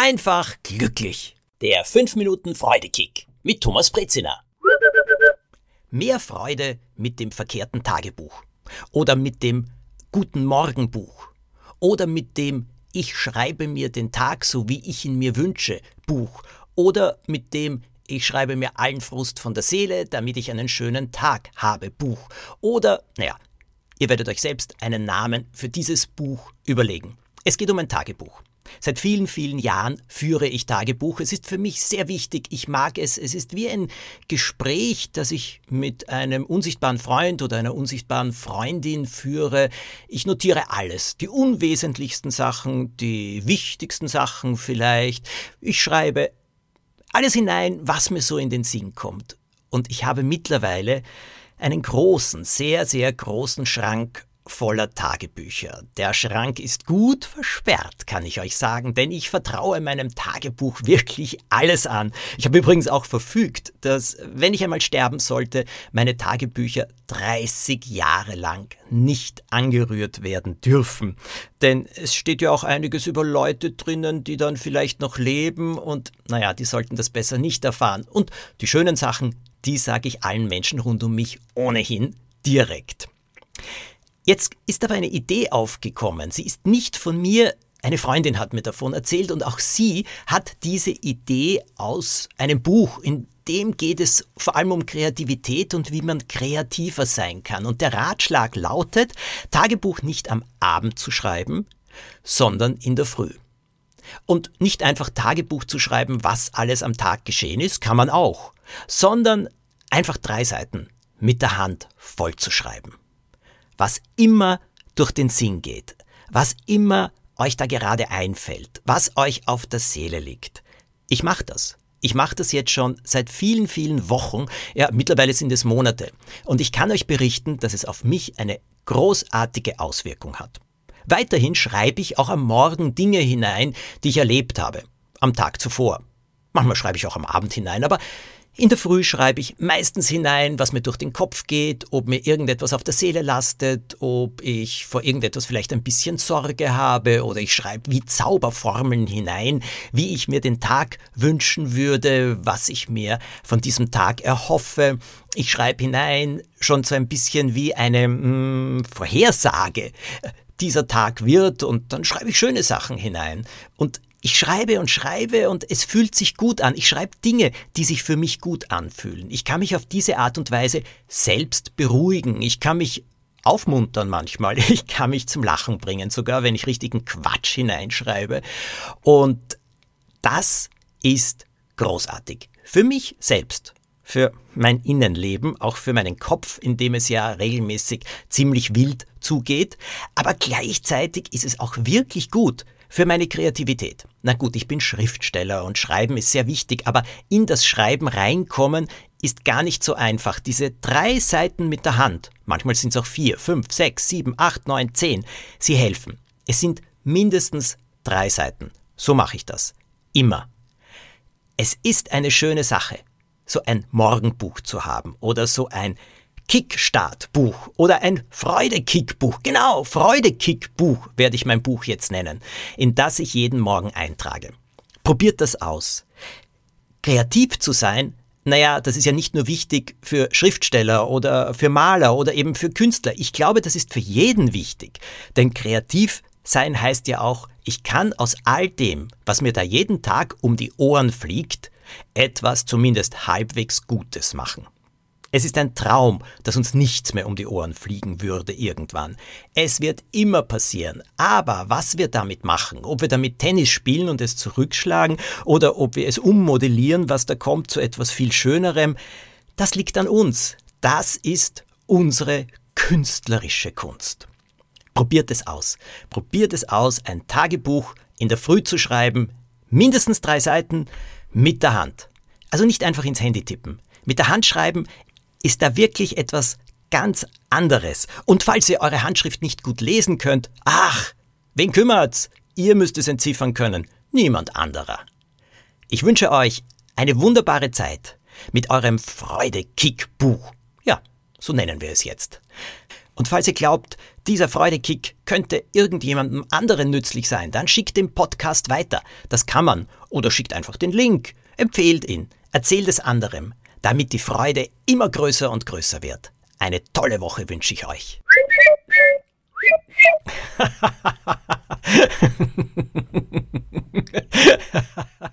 einfach glücklich. Der 5 Minuten Freudekick mit Thomas Brezina. Mehr Freude mit dem verkehrten Tagebuch oder mit dem Guten Morgen Buch oder mit dem Ich schreibe mir den Tag so wie ich ihn mir wünsche Buch oder mit dem ich schreibe mir allen Frust von der Seele, damit ich einen schönen Tag habe Buch oder, naja, ihr werdet euch selbst einen Namen für dieses Buch überlegen. Es geht um ein Tagebuch. Seit vielen, vielen Jahren führe ich Tagebuch. Es ist für mich sehr wichtig. Ich mag es. Es ist wie ein Gespräch, das ich mit einem unsichtbaren Freund oder einer unsichtbaren Freundin führe. Ich notiere alles. Die unwesentlichsten Sachen, die wichtigsten Sachen vielleicht. Ich schreibe alles hinein, was mir so in den Sinn kommt. Und ich habe mittlerweile einen großen, sehr, sehr großen Schrank voller Tagebücher. Der Schrank ist gut versperrt, kann ich euch sagen, denn ich vertraue meinem Tagebuch wirklich alles an. Ich habe übrigens auch verfügt, dass, wenn ich einmal sterben sollte, meine Tagebücher 30 Jahre lang nicht angerührt werden dürfen. Denn es steht ja auch einiges über Leute drinnen, die dann vielleicht noch leben und, naja, die sollten das besser nicht erfahren. Und die schönen Sachen, die sage ich allen Menschen rund um mich ohnehin direkt. Jetzt ist aber eine Idee aufgekommen. Sie ist nicht von mir, eine Freundin hat mir davon erzählt und auch sie hat diese Idee aus einem Buch, in dem geht es vor allem um Kreativität und wie man kreativer sein kann. Und der Ratschlag lautet, Tagebuch nicht am Abend zu schreiben, sondern in der Früh. Und nicht einfach Tagebuch zu schreiben, was alles am Tag geschehen ist, kann man auch, sondern einfach drei Seiten mit der Hand voll zu schreiben was immer durch den Sinn geht, was immer euch da gerade einfällt, was euch auf der Seele liegt. Ich mache das. Ich mache das jetzt schon seit vielen, vielen Wochen. Ja, mittlerweile sind es Monate. Und ich kann euch berichten, dass es auf mich eine großartige Auswirkung hat. Weiterhin schreibe ich auch am Morgen Dinge hinein, die ich erlebt habe. Am Tag zuvor. Manchmal schreibe ich auch am Abend hinein, aber in der Früh schreibe ich meistens hinein, was mir durch den Kopf geht, ob mir irgendetwas auf der Seele lastet, ob ich vor irgendetwas vielleicht ein bisschen Sorge habe oder ich schreibe wie Zauberformeln hinein, wie ich mir den Tag wünschen würde, was ich mir von diesem Tag erhoffe. Ich schreibe hinein schon so ein bisschen wie eine mh, hm, Vorhersage dieser Tag wird und dann schreibe ich schöne Sachen hinein. Und ich schreibe und schreibe und es fühlt sich gut an. Ich schreibe Dinge, die sich für mich gut anfühlen. Ich kann mich auf diese Art und Weise selbst beruhigen. Ich kann mich aufmuntern manchmal. Ich kann mich zum Lachen bringen, sogar wenn ich richtigen Quatsch hineinschreibe. Und das ist großartig. Für mich selbst, für mein Innenleben, auch für meinen Kopf, in dem es ja regelmäßig ziemlich wild zugeht. Aber gleichzeitig ist es auch wirklich gut für meine Kreativität. Na gut, ich bin Schriftsteller und Schreiben ist sehr wichtig, aber in das Schreiben reinkommen ist gar nicht so einfach. Diese drei Seiten mit der Hand, manchmal sind es auch vier, fünf, sechs, sieben, acht, neun, zehn, sie helfen. Es sind mindestens drei Seiten. So mache ich das. Immer. Es ist eine schöne Sache, so ein Morgenbuch zu haben oder so ein Kickstart-Buch oder ein Freude-Kick-Buch. Genau, Freude-Kick-Buch werde ich mein Buch jetzt nennen, in das ich jeden Morgen eintrage. Probiert das aus. Kreativ zu sein, naja, das ist ja nicht nur wichtig für Schriftsteller oder für Maler oder eben für Künstler. Ich glaube, das ist für jeden wichtig. Denn kreativ sein heißt ja auch, ich kann aus all dem, was mir da jeden Tag um die Ohren fliegt, etwas zumindest halbwegs Gutes machen. Es ist ein Traum, dass uns nichts mehr um die Ohren fliegen würde irgendwann. Es wird immer passieren. Aber was wir damit machen, ob wir damit Tennis spielen und es zurückschlagen oder ob wir es ummodellieren, was da kommt, zu etwas viel Schönerem, das liegt an uns. Das ist unsere künstlerische Kunst. Probiert es aus. Probiert es aus, ein Tagebuch in der Früh zu schreiben, mindestens drei Seiten, mit der Hand. Also nicht einfach ins Handy tippen. Mit der Hand schreiben ist da wirklich etwas ganz anderes. Und falls ihr eure Handschrift nicht gut lesen könnt, ach, wen kümmert's? Ihr müsst es entziffern können, niemand anderer. Ich wünsche euch eine wunderbare Zeit mit eurem Freudekick-Buch. Ja, so nennen wir es jetzt. Und falls ihr glaubt, dieser Freudekick könnte irgendjemandem anderen nützlich sein, dann schickt den Podcast weiter. Das kann man. Oder schickt einfach den Link. Empfehlt ihn. Erzählt es anderem damit die Freude immer größer und größer wird. Eine tolle Woche wünsche ich euch.